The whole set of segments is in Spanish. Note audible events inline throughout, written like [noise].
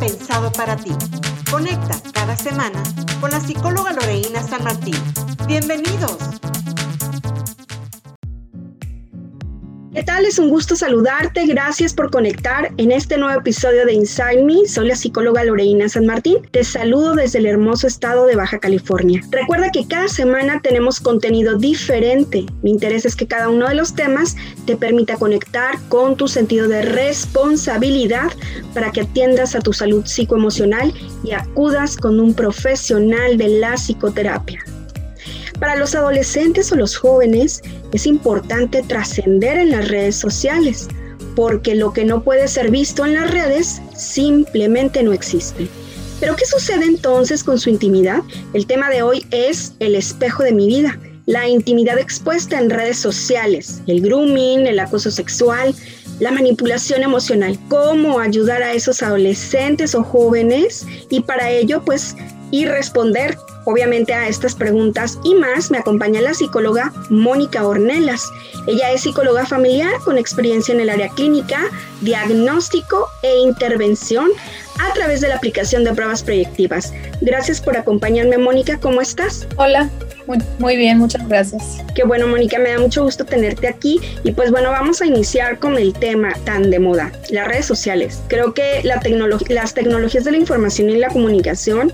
pensado para ti. Conecta cada semana con la psicóloga Loreina San Martín. Bienvenidos. Tal? Es un gusto saludarte. Gracias por conectar en este nuevo episodio de Inside Me. Soy la psicóloga Loreina San Martín. Te saludo desde el hermoso estado de Baja California. Recuerda que cada semana tenemos contenido diferente. Mi interés es que cada uno de los temas te permita conectar con tu sentido de responsabilidad para que atiendas a tu salud psicoemocional y acudas con un profesional de la psicoterapia. Para los adolescentes o los jóvenes es importante trascender en las redes sociales, porque lo que no puede ser visto en las redes simplemente no existe. Pero ¿qué sucede entonces con su intimidad? El tema de hoy es el espejo de mi vida, la intimidad expuesta en redes sociales, el grooming, el acoso sexual, la manipulación emocional, cómo ayudar a esos adolescentes o jóvenes y para ello pues y responder obviamente a estas preguntas y más me acompaña la psicóloga Mónica Ornelas. Ella es psicóloga familiar con experiencia en el área clínica, diagnóstico e intervención a través de la aplicación de pruebas proyectivas. Gracias por acompañarme, Mónica. ¿Cómo estás? Hola, muy, bien, muchas gracias. Qué bueno, Mónica, me da mucho gusto tenerte aquí. Y pues bueno, vamos a iniciar con el tema tan de moda, las redes sociales. Creo que la las tecnologías de la información y la comunicación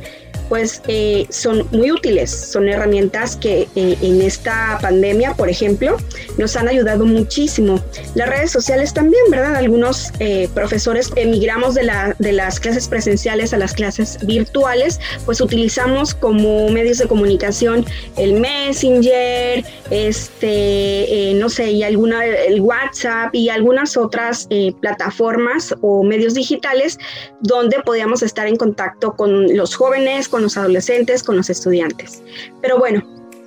pues eh, son muy útiles, son herramientas que eh, en esta pandemia, por ejemplo, nos han ayudado muchísimo. Las redes sociales también, ¿verdad? Algunos eh, profesores emigramos de, la, de las clases presenciales a las clases virtuales, pues utilizamos como medios de comunicación el Messenger, este, no sé, y alguna, el WhatsApp y algunas otras plataformas o medios digitales donde podíamos estar en contacto con los jóvenes, con los adolescentes, con los estudiantes. Pero bueno,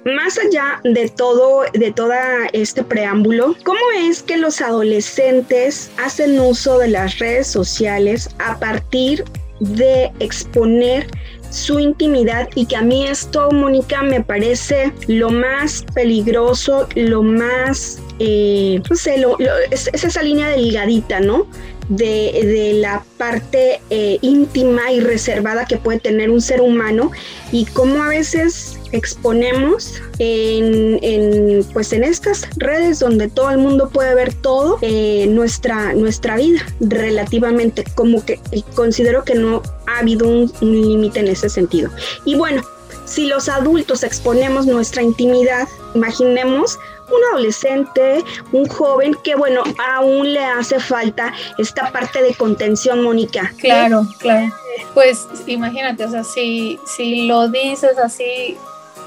más allá de todo, de toda este preámbulo, ¿cómo es que los adolescentes hacen uso de las redes sociales a partir de exponer su intimidad y que a mí esto, Mónica, me parece lo más peligroso, lo más, eh, no sé, es, es, esa línea delgadita, ¿no? De, la parte eh, íntima y reservada que puede tener un ser humano y cómo a veces exponemos en, pues en estas redes donde todo el mundo puede ver todo eh, nuestra, nuestra vida relativamente como que considero que no ha habido un límite en ese sentido. Y bueno si los adultos exponemos nuestra intimidad imaginemos un adolesente, un joven que bueno, aún le hace falta esta parte de contención, Mónica. Claro, claro. Pues imagínate, o sea, si, si lo dices así,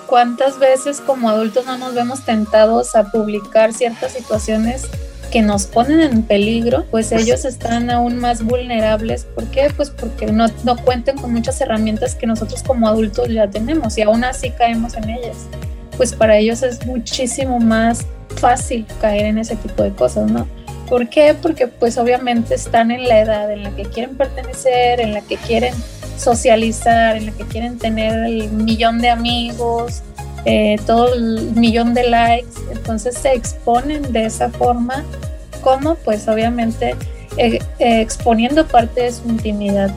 ¿cuántas veces como adultos no nos vemos tentados a publicar ciertas situaciones que nos ponen en peligro, pues ellos están aún más vulnerables. ¿Por qué? Pues porque no, no cuentan con muchas herramientas que nosotros como adultos ya tenemos y aún así caemos en ellas pues para ellos es muchísimo más fácil caer en ese tipo de cosas, ¿no? ¿Por qué? Porque pues obviamente están en la edad en la que quieren pertenecer, en la que quieren socializar, en la que quieren tener el millón de amigos, eh, todo el millón de likes, entonces se exponen de esa forma, como pues obviamente eh, eh, exponiendo parte de su intimidad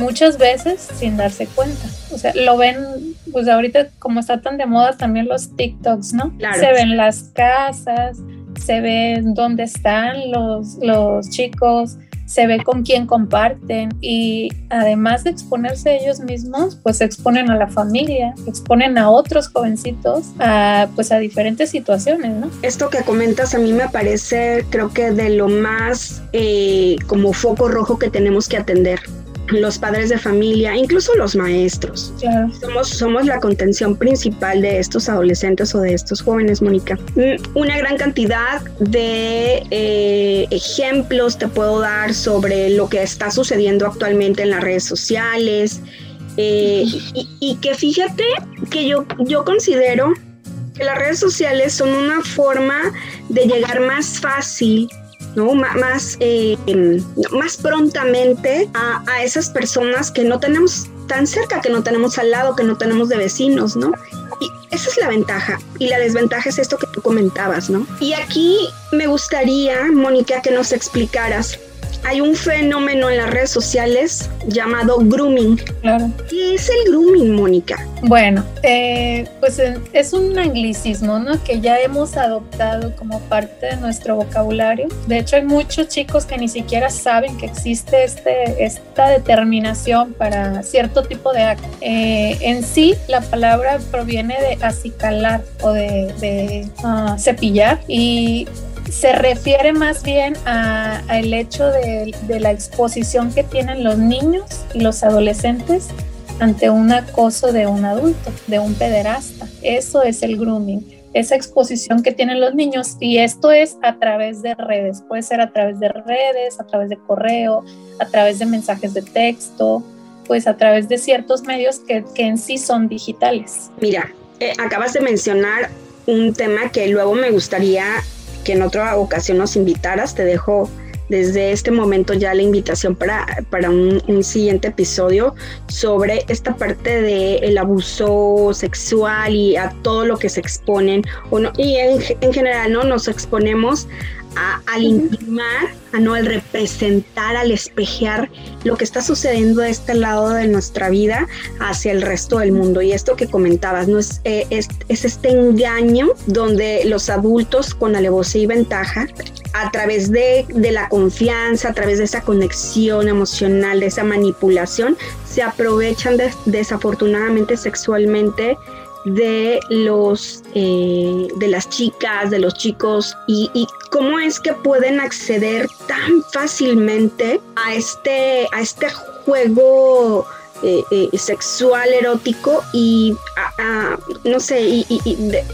muchas veces sin darse cuenta. O sea, lo ven, pues ahorita como está tan de moda también los TikToks, ¿no? Se ven las casas, se ven dónde están los, los chicos, se ve con quién comparten y además de exponerse ellos mismos, pues exponen a la familia, exponen a otros jovencitos a pues a diferentes situaciones, ¿no? Esto que comentas a mí me parece creo que de lo más eh, como foco rojo que tenemos que atender los padres de familia, incluso los maestros. Somos, somos la contención principal de estos adolescentes o de estos jóvenes, Mónica. Mm, una gran cantidad de eh, ejemplos te puedo dar sobre lo que está sucediendo actualmente en las redes sociales. Eh, y, que fíjate que yo, yo considero que las redes sociales son una forma de llegar más fácil ¿no? más, eh, más prontamente a, a, esas personas que no tenemos tan cerca, que no tenemos al lado, que no tenemos de vecinos, ¿no? Y esa es la ventaja. Y la desventaja es esto que tú comentabas, ¿no? Y aquí me gustaría, Mónica, que nos explicaras hay un fenómeno en las redes sociales llamado grooming. Claro. ¿Qué es el grooming, Mónica? Bueno, eh, pues es un anglicismo, ¿no? Que ya hemos adoptado como parte de nuestro vocabulario. De hecho, hay muchos chicos que ni siquiera saben que existe este, esta determinación para cierto tipo de acto. Eh, en sí, la palabra proviene de acicalar o de, ah, cepillar y se refiere más bien al hecho de, la exposición que tienen los niños y los adolescentes ante un acoso de un adulto, de un pederasta. Eso es el grooming, esa exposición que tienen los niños y esto es a través de redes, puede ser a través de redes, a través de correo, a través de mensajes de texto, pues a través de ciertos medios que, en sí son digitales. Mira, eh, acabas de mencionar un tema que luego me gustaría que en otra ocasión nos invitaras. Te dejo desde este momento ya la invitación para, para un, siguiente episodio sobre esta parte del el abuso sexual y a todo lo que se exponen. y en, en general, ¿no? Nos exponemos al intimar, a no al representar, al espejear lo que está sucediendo de este lado de nuestra vida hacia el resto del mundo. Y esto que comentabas, ¿no? Es, eh, es, este engaño donde los adultos con alevosía y ventaja, a través de, de la confianza, a través de esa conexión emocional, de esa manipulación, se aprovechan desafortunadamente sexualmente de los eh, de las chicas, de los chicos y, y, cómo es que pueden acceder tan fácilmente a este a este juego eh, eh, sexual erótico y no sé y,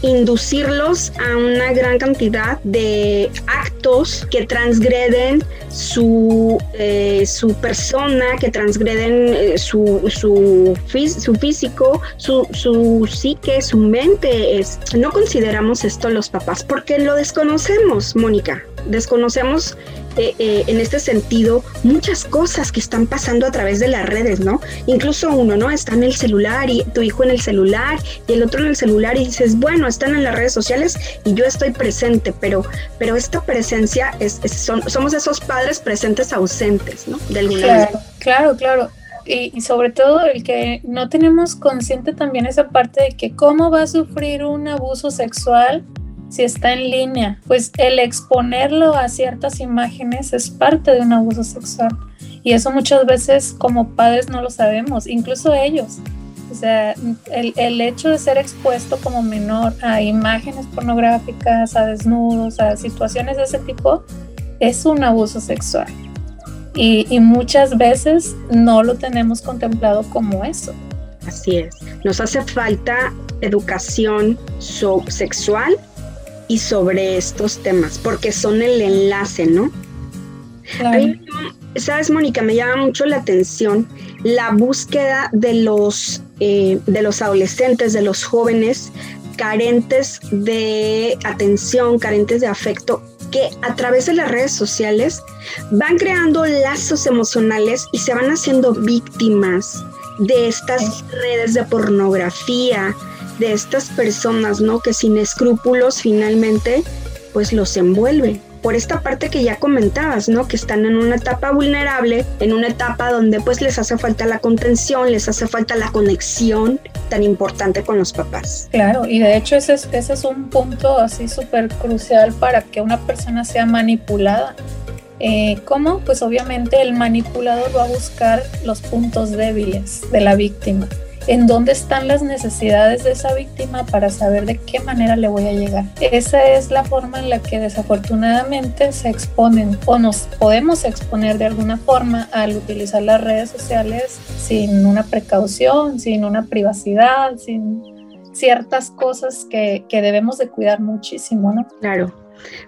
inducirlos a una gran cantidad de actos que transgreden su eh, su persona que transgreden su, su, su físico su, su psique su mente. Es no consideramos esto los papás porque lo desconocemos Mónica. Desconocemos eh, eh, en este sentido muchas cosas que están pasando a través de las redes, ¿no? Incluso uno, ¿no? Está en el celular y tu hijo en el celular y el otro en el celular y dices, bueno, están en las redes sociales y yo estoy presente, pero, pero esta presencia es, son, somos esos padres presentes ausentes, ¿no? De alguna claro, Claro, claro. Y, y, sobre todo el que no tenemos consciente también esa parte de que cómo va a sufrir un abuso sexual si está en línea, pues el exponerlo a ciertas imágenes es parte de un abuso sexual. Y eso muchas veces como padres no lo sabemos, incluso ellos. O sea, el, el, hecho de ser expuesto como menor a imágenes pornográficas, a desnudos, a situaciones de ese tipo, es un abuso sexual. Y, y muchas veces no lo tenemos contemplado como eso. Así es. Nos hace falta educación sexual y sobre estos temas, porque son el enlace, ¿no? Sabes, Mónica, me llama mucho la atención la búsqueda de los, eh, de los adolescentes, de los jóvenes carentes de atención, carentes de afecto, que a través de las redes sociales van creando lazos emocionales y se van haciendo víctimas de estas redes de pornografía, de estas personas, ¿no? Que sin escrúpulos finalmente pues los envuelve. Por esta parte que ya comentabas, ¿no? Que están en una etapa vulnerable, en una etapa donde pues les hace falta la contención, les hace falta la conexión tan importante con los papás. Claro, y de hecho ese es, un punto así súper crucial para que una persona sea manipulada. Eh, ¿Cómo? Pues obviamente el manipulador va a buscar los puntos débiles de la víctima en dónde están las necesidades de esa víctima para saber de qué manera le voy a llegar. Esa es la forma en la que desafortunadamente se exponen o nos podemos exponer de alguna forma al utilizar las redes sociales sin una precaución, sin una privacidad, sin ciertas cosas que, que debemos de cuidar muchísimo, ¿no? Claro.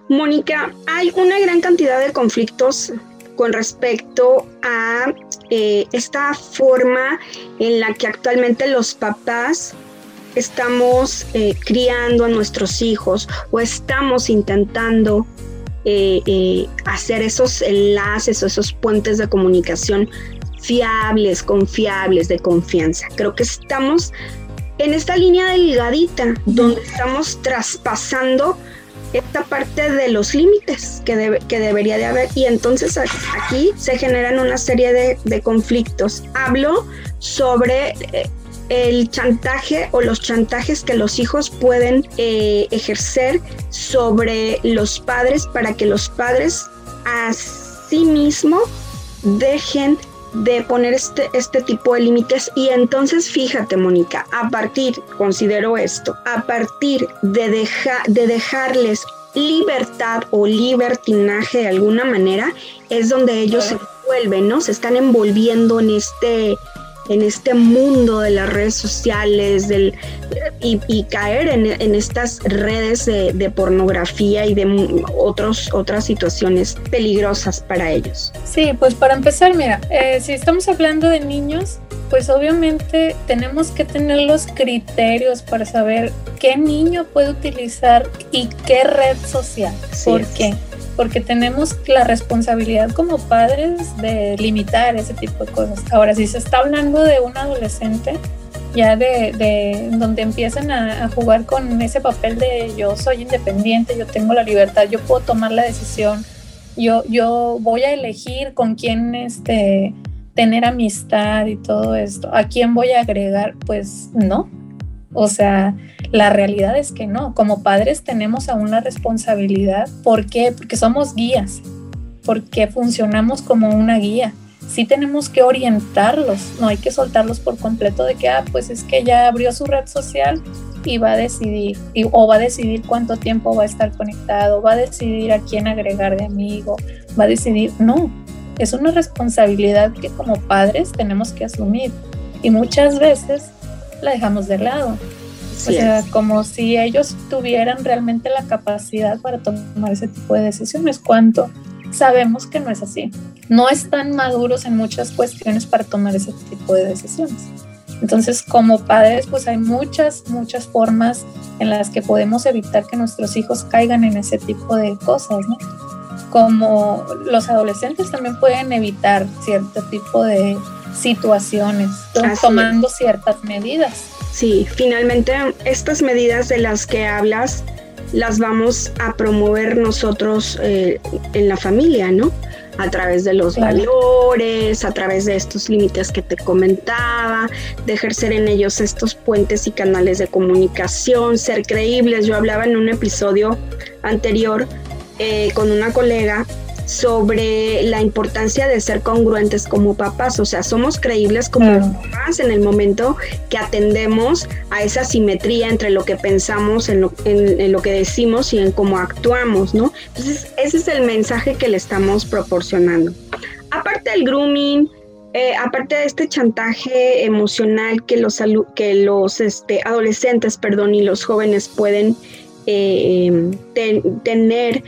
Mónica, hay una gran cantidad de conflictos con respecto a eh, esta forma en la que actualmente los papás estamos eh, criando a nuestros hijos o estamos intentando eh, hacer esos enlaces o esos puentes de comunicación fiables, confiables, de confianza. Creo que estamos en esta línea delgadita donde estamos traspasando esta parte de los límites que, que debería de haber y entonces aquí se generan una serie de, de conflictos. Hablo sobre eh, el chantaje o los chantajes que los hijos pueden eh, ejercer sobre los padres para que los padres a sí mismo dejen de poner este, este tipo de límites y entonces fíjate Mónica, a partir, considero esto, a partir de, dejar de dejarles libertad o libertinaje de alguna manera, es donde ellos se vuelven, ¿no? Se están envolviendo en este en este mundo de las redes sociales del, y, caer en, estas redes de, pornografía y de otros, otras situaciones peligrosas para ellos. Sí, pues para empezar, mira, eh, si estamos hablando de niños, pues obviamente tenemos que tener los criterios para saber qué niño puede utilizar y qué red social. ¿Por qué? Porque tenemos la responsabilidad como padres de limitar ese tipo de cosas. Ahora, si se está hablando de un adolescente, ya de, donde empiezan a, jugar con ese papel de yo soy independiente, yo tengo la libertad, yo puedo tomar la decisión, yo, yo voy a elegir con quién este, tener amistad y todo esto, a quién voy a agregar, pues no. O sea, la realidad es que no, como padres tenemos aún la responsabilidad. ¿Por qué? Porque somos guías, porque funcionamos como una guía. Sí tenemos que orientarlos, no hay que soltarlos por completo de que, ah, pues es que ya abrió su red social y va a decidir, o va a decidir cuánto tiempo va a estar conectado, va a decidir a quién agregar de amigo, va a decidir, no, es una responsabilidad que como padres tenemos que asumir y muchas veces la dejamos de lado o sea, como si ellos tuvieran realmente la capacidad para tomar ese tipo de decisiones, cuando sabemos que no es así. No están maduros en muchas cuestiones para tomar ese tipo de decisiones. Entonces, como padres, pues hay muchas, muchas formas en las que podemos evitar que nuestros hijos caigan en ese tipo de cosas, ¿no? Como los adolescentes también pueden evitar cierto tipo de situaciones, tomando ciertas medidas. Sí, finalmente estas medidas de las que hablas las vamos a promover nosotros eh, en la familia, ¿no? A través de los valores, a través de estos límites que te comentaba, de ejercer en ellos estos puentes y canales de comunicación, ser creíbles. Yo hablaba en un episodio anterior eh, con una colega sobre la importancia de ser congruentes como papás, o sea, somos creíbles como papás en el momento que atendemos a esa simetría entre lo que pensamos, en lo, en, lo que decimos y en cómo actuamos, ¿no? Entonces, ese es el mensaje que le estamos proporcionando. Aparte del grooming, eh, aparte de este chantaje emocional que los, que los este, adolescentes perdón, y los jóvenes pueden eh, tener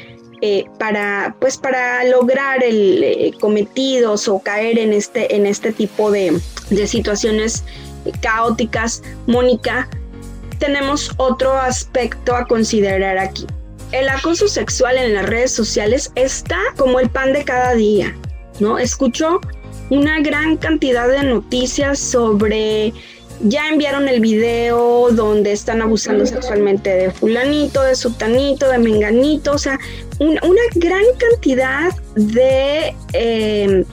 eh, para, pues para lograr el eh, cometidos o caer en este, en este tipo de, de situaciones caóticas, Mónica, tenemos otro aspecto a considerar aquí. El acoso sexual en las redes sociales está como el pan de cada día, ¿no? Escucho una gran cantidad de noticias sobre ya enviaron el video donde están abusando sexualmente de fulanito, de sutanito, de menganito, o sea, una gran cantidad de, eh,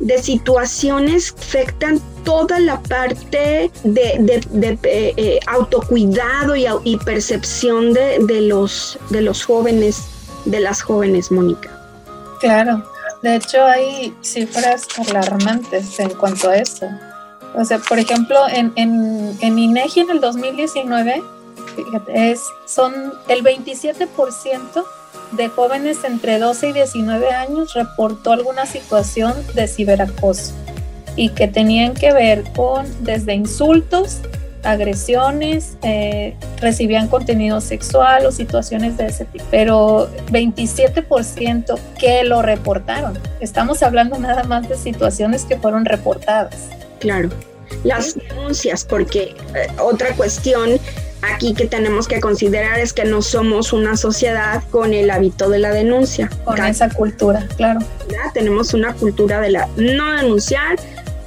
de situaciones afectan toda la parte de, eh, eh, autocuidado y, percepción de, de, los, de los jóvenes, de las jóvenes, Mónica. Claro, de hecho hay cifras alarmantes en cuanto a esto. O sea, por ejemplo, en, en, en INEGI en el 2019, es, son el 27% de jóvenes entre 12 y 19 años reportó alguna situación de ciberacoso y que tenían que ver con desde insultos, agresiones, eh, recibían contenido sexual o situaciones de ese tipo, pero 27% que lo reportaron. Estamos hablando nada más de situaciones que fueron reportadas. Claro, las denuncias, porque eh, otra cuestión aquí que tenemos que considerar es que no somos una sociedad con el hábito de la denuncia. Con esa cultura, claro. Tenemos una cultura de la no denunciar,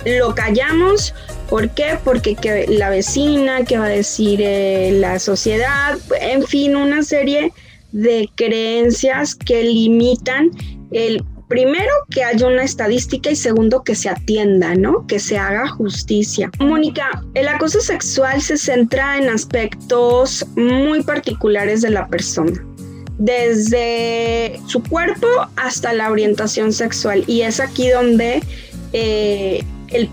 lo callamos. ¿Por qué? Porque que la vecina, que va a decir eh, la sociedad, en fin, una serie de creencias que limitan el primero que haya una estadística y segundo que se atienda, ¿no? Que se haga justicia. Mónica, el acoso sexual se centra en aspectos muy particulares de la persona desde su cuerpo hasta la orientación sexual y es aquí donde eh,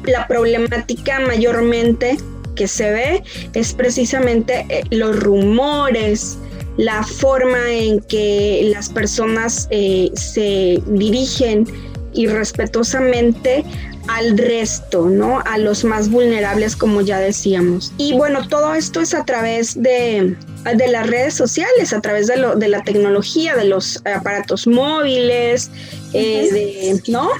la problemática mayormente que se ve es precisamente eh, los rumores, la forma en que las personas eh, se dirigen irrespetuosamente al resto, ¿no? A los más vulnerables, como ya decíamos. Y bueno, todo esto es a través de, de las redes sociales, a través de, lo, de la tecnología, de los aparatos móviles, eh, ¿no?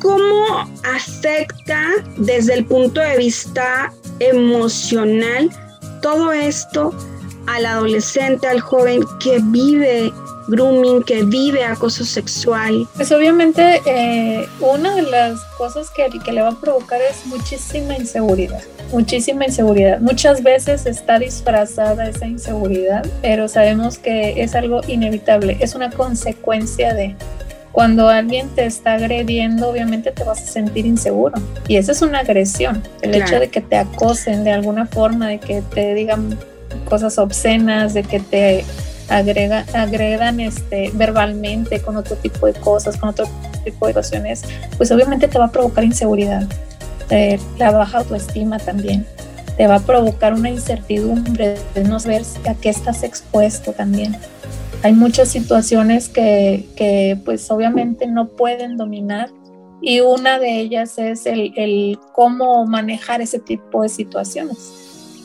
¿Cómo afecta desde el punto de vista emocional todo esto al adolescente, al joven que vive grooming, que vive acoso sexual? Pues obviamente eh, una de las cosas que, que le va a provocar es muchísima inseguridad, muchísima inseguridad. Muchas veces está disfrazada esa inseguridad, pero sabemos que es algo inevitable, es una consecuencia de cuando alguien te está agrediendo, obviamente te vas a sentir inseguro. Y esa es una agresión. El hecho de que te acosen de alguna forma, de que te digan cosas obscenas, de que te agrega, agredan este, verbalmente con otro tipo de cosas, con otro tipo de situaciones, pues obviamente te va a provocar inseguridad, la baja autoestima también, te va a provocar una incertidumbre de no saber a qué estás expuesto también. Hay muchas situaciones que, que pues obviamente no pueden dominar y una de ellas es el, el cómo manejar ese tipo de situaciones.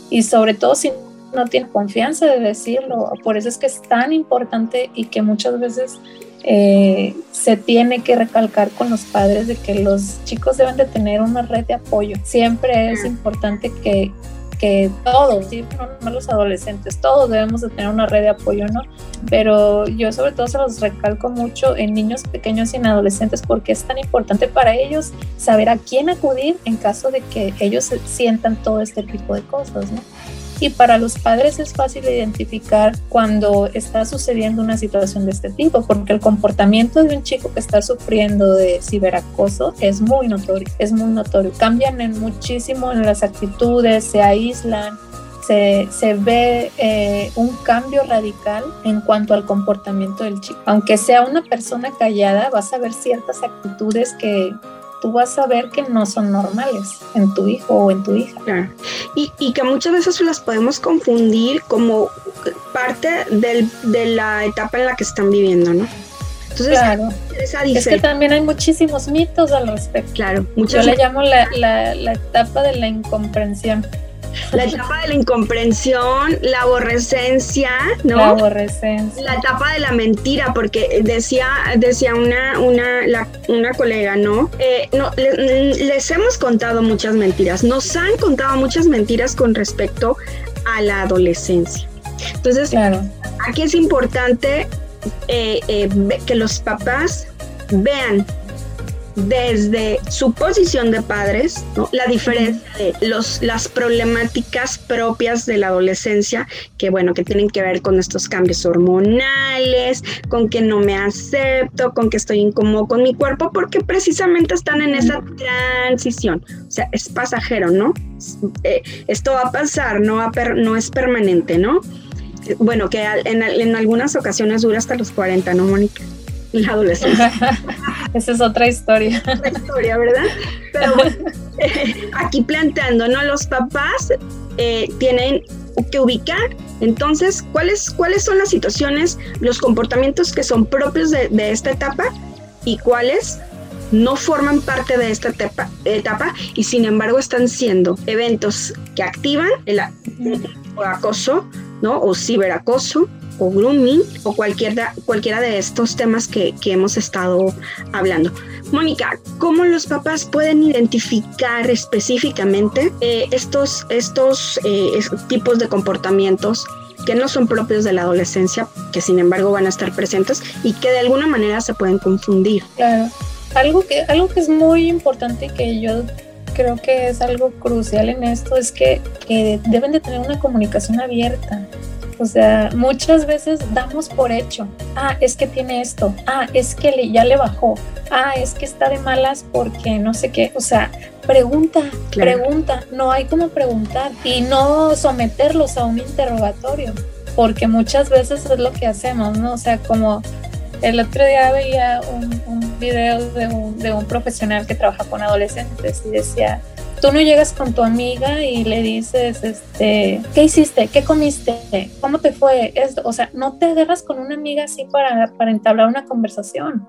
Y sobre todo si no tiene confianza de decirlo. Por eso es que es tan importante y que muchas veces eh, se tiene que recalcar con los padres de que los chicos deben de tener una red de apoyo. Siempre es importante que, que todos, no los adolescentes, todos debemos de tener una red de apoyo, ¿no? Pero yo sobre todo se los recalco mucho en niños pequeños y en adolescentes porque es tan importante para ellos saber a quién acudir en caso de que ellos sientan todo este tipo de cosas, ¿no? Y para los padres es fácil identificar cuando está sucediendo una situación de este tipo, porque el comportamiento de un chico que está sufriendo de ciberacoso es muy notorio, es muy notorio. Cambian en muchísimo en las actitudes, se aíslan, se, se, ve eh, un cambio radical en cuanto al comportamiento del chico. Aunque sea una persona callada, vas a ver ciertas actitudes que tú vas a ver que no son normales en tu hijo o en tu hija. Y, y que muchas veces las podemos confundir como parte del, de la etapa en la que están viviendo, ¿no? Entonces, claro. es que también hay muchísimos mitos al respecto. Claro, Yo le llamo la, la, la etapa de la incomprensión la etapa de la incomprensión, la aborrecencia, ¿no? La aborrecencia. La etapa de la mentira, porque decía, decía una, una, una colega, ¿no? Eh, no les, hemos contado muchas mentiras, nos han contado muchas mentiras con respecto a la adolescencia. Entonces, claro. aquí es importante eh, eh, que los papás vean desde su posición de padres, la diferencia de los, las problemáticas propias de la adolescencia, que bueno, que tienen que ver con estos cambios hormonales, con que no me acepto, con que estoy incómodo con mi cuerpo, porque precisamente están en esa transición. O sea, es pasajero, ¿no? Eh, esto va a pasar, no, va no es permanente, ¿no? Bueno, que en, en algunas ocasiones dura hasta los 40, ¿no, Mónica? La adolescencia. [laughs] Esa es otra historia. Otra historia, ¿verdad? Pero aquí planteando, ¿no? Los papás eh, tienen que ubicar entonces cuáles, cuáles son las situaciones, los comportamientos que son propios de, esta etapa y cuáles no forman parte de esta etapa, etapa, y sin embargo están siendo eventos que activan el, acoso, ¿no? O ciberacoso, o grooming o cualquiera, cualquiera de estos temas que, hemos estado hablando. Mónica, ¿cómo los papás pueden identificar específicamente eh, estos, estos eh, tipos de comportamientos que no son propios de la adolescencia, que sin embargo van a estar presentes y que de alguna manera se pueden confundir? Claro, algo que, algo que es muy importante que yo creo que es algo crucial en esto es que, que deben de tener una comunicación abierta O sea, muchas veces damos por hecho, ah, es que tiene esto, ah, es que ya le bajó, ah, es que está de malas porque no sé qué, o sea, pregunta, pregunta, no hay como preguntar y no someterlos a un interrogatorio, porque muchas veces es lo que hacemos, ¿no? O sea, como el otro día veía un, un video de un, de un profesional que trabaja con adolescentes y decía, tú no llegas con tu amiga y le dices, este, ¿qué hiciste? ¿Qué comiste? ¿Cómo te fue? Esto, o sea, no te agarras con una amiga así para, para entablar una conversación.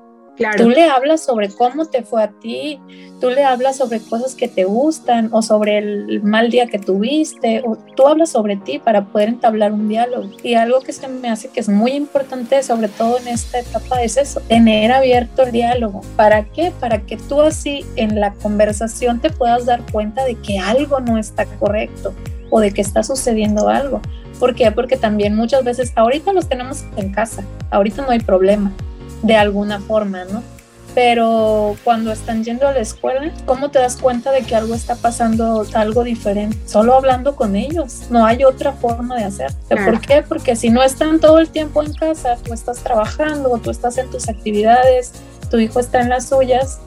Tú le hablas sobre cómo te fue a ti, tú le hablas sobre cosas que te gustan o sobre el mal día que tuviste, o tú hablas sobre ti para poder entablar un diálogo. Y algo que se me hace que es muy importante, sobre todo en esta etapa, es eso, tener abierto el diálogo. ¿Para qué? Para que tú así en la conversación te puedas dar cuenta de que algo no está correcto o de que está sucediendo algo. ¿Por qué? Porque también muchas veces, ahorita los tenemos en casa, ahorita no hay problema, de alguna forma, ¿no? Pero cuando están yendo a la escuela, ¿cómo te das cuenta de que algo está pasando algo diferente? Solo hablando con ellos. No hay otra forma de hacer. ¿Por qué? Porque si no están todo el tiempo en casa, tú estás trabajando, tú estás en tus actividades, tu hijo está en las suyas,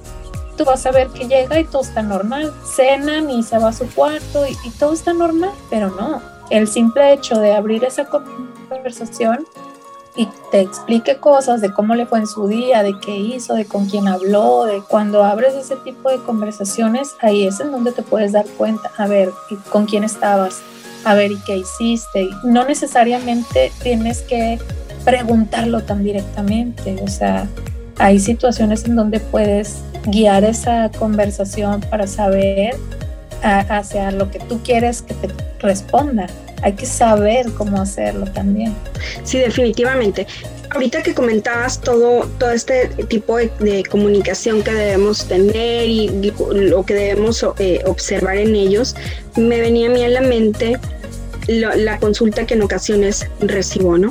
tú vas a ver que llega y todo está normal. Cenan y se va a su cuarto y, y todo está normal, pero no. El simple hecho de abrir esa conversación y te explique cosas de cómo le fue en su día, de qué hizo, de con quién habló, de cuando abres ese tipo de conversaciones, ahí es en donde te puedes dar cuenta, a ver, con quién estabas, a ver, y qué hiciste. No necesariamente tienes que preguntarlo tan directamente, o sea, hay situaciones en donde puedes guiar esa conversación para saber hacia lo que tú quieres que te responda hay que saber cómo hacerlo también. Sí, definitivamente. Ahorita que comentabas todo, todo este tipo de, comunicación que debemos tener y lo que debemos eh, observar en ellos, me venía a mí a la mente la consulta que en ocasiones recibo, ¿no?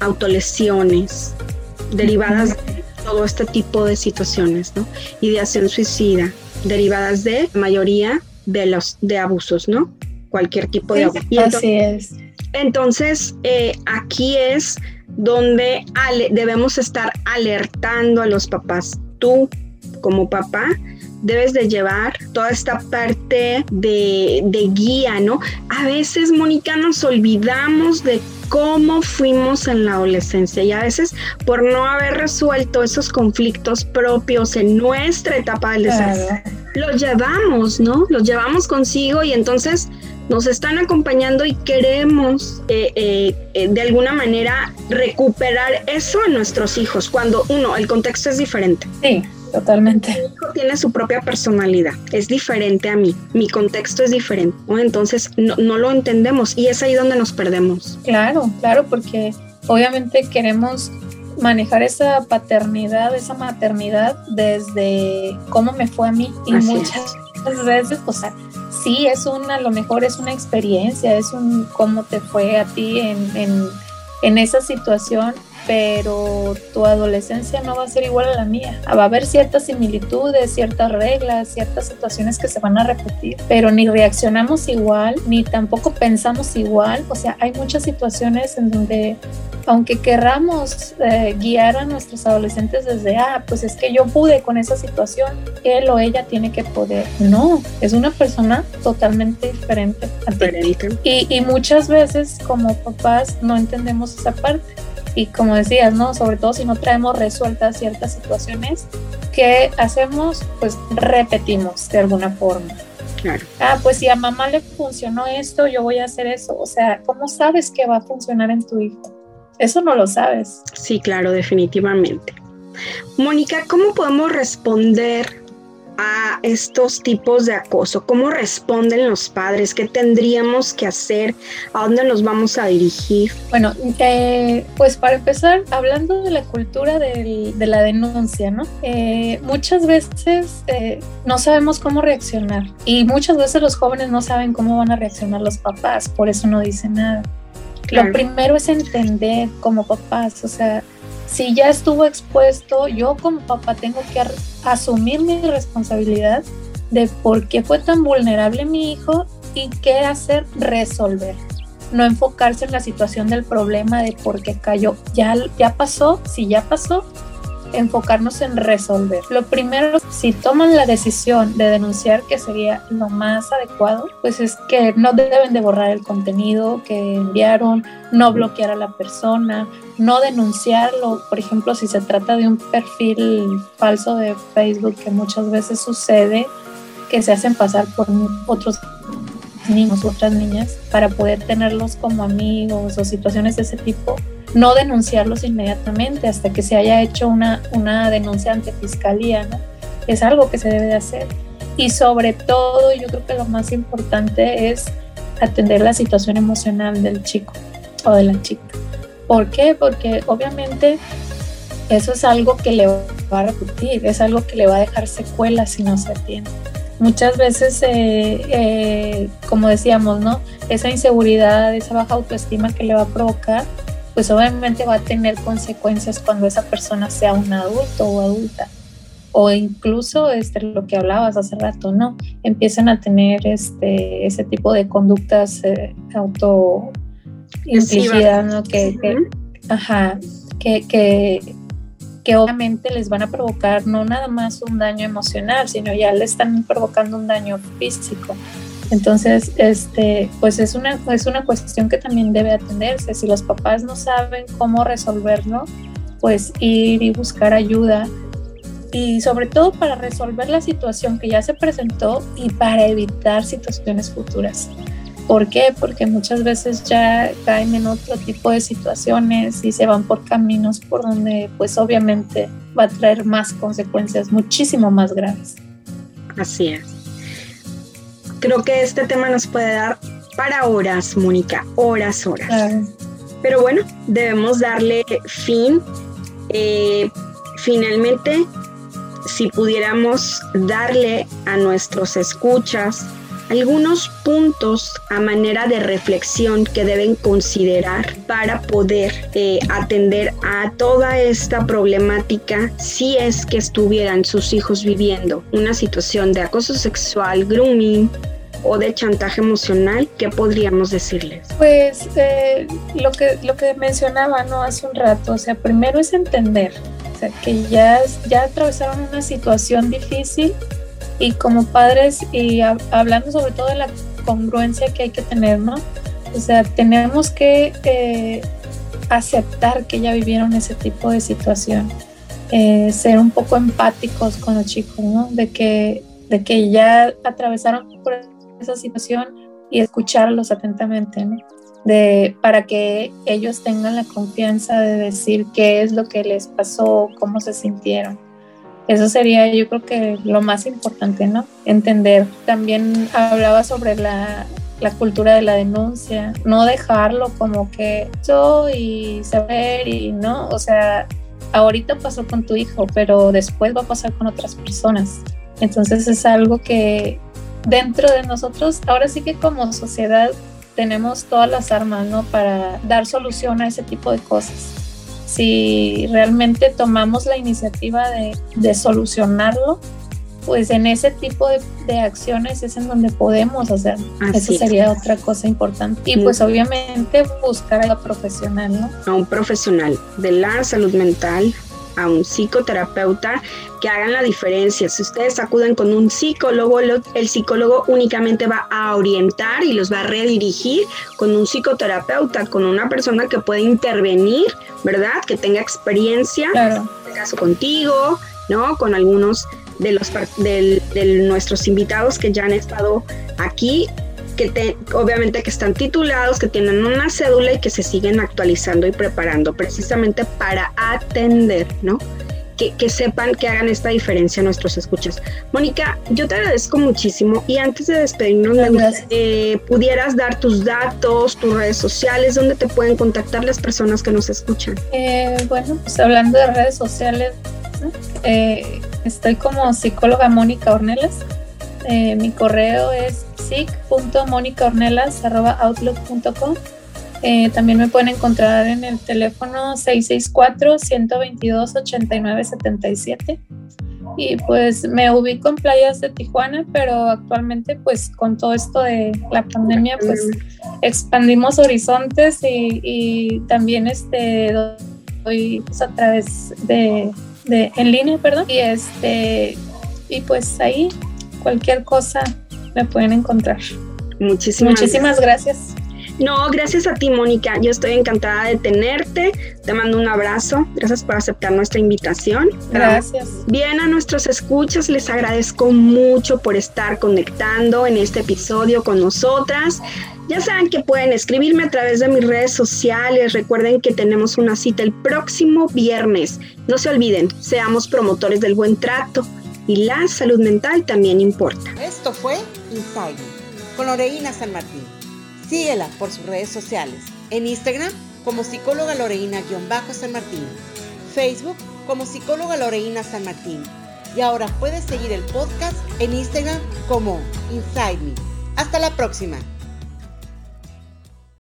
Autolesiones derivadas de todo este tipo de situaciones, ¿no? Ideación suicida, derivadas de mayoría de los de abusos, ¿no? Cualquier tipo de agua. Así es. Entonces, eh, aquí es donde debemos estar alertando a los papás. Tú, como papá, debes de llevar toda esta parte de, de, guía, ¿no? A veces, Mónica, nos olvidamos de cómo fuimos en la adolescencia y a veces por no haber resuelto esos conflictos propios en nuestra etapa de adolescencia, los llevamos, ¿no? Los llevamos consigo y entonces nos están acompañando y queremos eh, eh, eh, de alguna manera recuperar eso en nuestros hijos, cuando uno, el contexto es diferente. Sí. Totalmente. Mi hijo tiene su propia personalidad, es diferente a mí, mi contexto es diferente, entonces no, no lo entendemos y es ahí donde nos perdemos. Claro, claro, porque obviamente queremos manejar esa paternidad, esa maternidad desde cómo me fue a mí y muchas veces, o sea, sí, es una, a lo mejor es una experiencia, es un cómo te fue a ti en, en, en esa situación, pero tu adolescencia no va a ser igual a la mía. Va a haber ciertas similitudes, ciertas reglas, ciertas situaciones que se van a repetir, pero ni reaccionamos igual, ni tampoco pensamos igual. O sea, hay muchas situaciones en donde, aunque querramos eh, guiar a nuestros adolescentes desde, ah, pues es que yo pude con esa situación, él o ella tiene que poder. No, es una persona totalmente diferente. Y, y muchas veces como papás no entendemos esa parte y como decías, ¿no? Sobre todo si no traemos resueltas ciertas situaciones, ¿qué hacemos? Pues repetimos de alguna forma. Claro. Ah, pues si a mamá le funcionó esto, yo voy a hacer eso. O sea, ¿cómo sabes que va a funcionar en tu hijo? Eso no lo sabes. Sí, claro, definitivamente. Mónica, ¿cómo podemos responder a estos tipos de acoso? ¿Cómo responden los padres? ¿Qué tendríamos que hacer? ¿A dónde nos vamos a dirigir? Bueno, eh, pues para empezar, hablando de la cultura de la denuncia, ¿no? Eh, muchas veces eh, no sabemos cómo reaccionar y muchas veces los jóvenes no saben cómo van a reaccionar los papás, por eso no dicen nada. Lo primero es entender como papás, o sea, si ya estuvo expuesto, yo como papá tengo que asumir mi responsabilidad de por qué fue tan vulnerable mi hijo y qué hacer, resolver. no enfocarse en la situación del problema de por qué cayó. Ya, ya pasó, si ya pasó, enfocarnos en resolver. Lo primero, si toman la decisión de denunciar, que sería lo más adecuado, pues es que no deben de borrar el contenido que enviaron, no bloquear a la persona, no denunciarlo. Por ejemplo, si se trata de un perfil falso de Facebook, que muchas veces sucede, que se hacen pasar por otros niños, otras niñas, para poder tenerlos como amigos o situaciones de ese tipo, no denunciarlos inmediatamente hasta que se haya hecho una, una denuncia ante fiscalía, ¿no? Es algo que se debe de hacer. Y sobre todo, yo creo que lo más importante es atender la situación emocional del chico o de la chica. ¿Por qué? Porque obviamente eso es algo que le va a repetir, es algo que le va a dejar secuelas si no se atiende. Muchas veces, eh, eh, como decíamos, ¿no? Esa inseguridad, esa baja autoestima que le va a provocar, pues obviamente va a tener consecuencias cuando esa persona sea un adulto o adulta. O incluso este, lo que hablabas hace rato, ¿no? Empiezan a tener este, ese tipo de conductas eh, auto ¿no? Que, ajá, que, que, que obviamente les van a provocar no nada más un daño emocional, sino ya le están provocando un daño físico. Entonces, este, pues es una, es una cuestión que también debe atenderse. Si los papás no saben cómo resolverlo, pues ir y buscar ayuda. Y sobre todo para resolver la situación que ya se presentó y para evitar situaciones futuras. ¿Por qué? Porque muchas veces ya caen en otro tipo de situaciones y se van por caminos por donde pues obviamente va a traer más consecuencias muchísimo más graves. Así es creo que este tema nos puede dar para horas, Mónica, horas, horas. Pero bueno, debemos darle fin. Eh, finalmente, si pudiéramos darle a nuestros escuchas algunos puntos a manera de reflexión que deben considerar para poder eh, atender a toda esta problemática si es que estuvieran sus hijos viviendo una situación de acoso sexual, grooming, o de chantaje emocional, ¿qué podríamos decirles? Pues eh, lo, que, lo que mencionaba ¿no? hace un rato, o sea, primero es entender, que ya, ya atravesaron una situación difícil y como padres y hablando sobre todo de la congruencia que hay que tener, ¿no? O sea, tenemos que eh, aceptar que ya vivieron ese tipo de situación, eh, ser un poco empáticos con los chicos, ¿no? De que, de que ya atravesaron por esa situación y escucharlos atentamente, ¿no? De, para que ellos tengan la confianza de decir qué es lo que les pasó, cómo se sintieron. Eso sería yo creo que lo más importante, ¿no? Entender. También hablaba sobre la, la cultura de la denuncia, no dejarlo como que yo y saber y no, o sea, ahorita pasó con tu hijo, pero después va a pasar con otras personas. Entonces es algo que, dentro de nosotros, ahora sí que como sociedad tenemos todas las armas, ¿no? Para dar solución a ese tipo de cosas. Si realmente tomamos la iniciativa de, solucionarlo, pues en ese tipo de, acciones es en donde podemos hacer. Eso sería otra cosa importante. Y pues obviamente buscar ayuda profesional, ¿no? A un profesional de la salud mental, a un psicoterapeuta que hagan la diferencia. Si ustedes acuden con un psicólogo, el psicólogo únicamente va a orientar y los va a redirigir con un psicoterapeuta, con una persona que puede intervenir, ¿verdad? Que tenga experiencia, en este caso contigo, ¿no? Con algunos de los de nuestros invitados que ya han estado aquí que obviamente que están titulados, que tienen una cédula y que se siguen actualizando y preparando precisamente para atender, ¿no? Que, que, sepan, que hagan esta diferencia nuestros escuchas. Mónica, yo te agradezco muchísimo y antes de despedirnos, eh, pudieras dar tus datos, tus redes sociales, donde te pueden contactar las personas que nos escuchan. Eh, bueno, pues hablando de redes sociales, eh, estoy como psicóloga Mónica Ornelas. Mi correo es sic.monicaornelas.outlook.com. Eh, también me pueden encontrar en el teléfono 664-122-8977. y pues me ubico en playas de Tijuana, pero actualmente pues con todo esto de la pandemia pues expandimos horizontes y, también este doy pues, a través de, de, en línea, perdón, y este y pues ahí cualquier cosa me pueden encontrar. Muchísimas, Muchísimas gracias. No, gracias a ti, Mónica. Yo estoy encantada de tenerte. Te mando un abrazo. Gracias por aceptar nuestra invitación. Gracias. Bien, a nuestros escuchas les agradezco mucho por estar conectando en este episodio con nosotras. Ya saben que pueden escribirme a través de mis redes sociales. Recuerden que tenemos una cita el próximo viernes. No se olviden, seamos promotores del buen trato y la salud mental también importa. Esto fue Inside con Loreina San Martín. Síguela por sus redes sociales. En Instagram como psicóloga Loreina-San Martín. Facebook como psicóloga Loreina San Martín. Y ahora puedes seguir el podcast en Instagram como Inside Me. Hasta la próxima.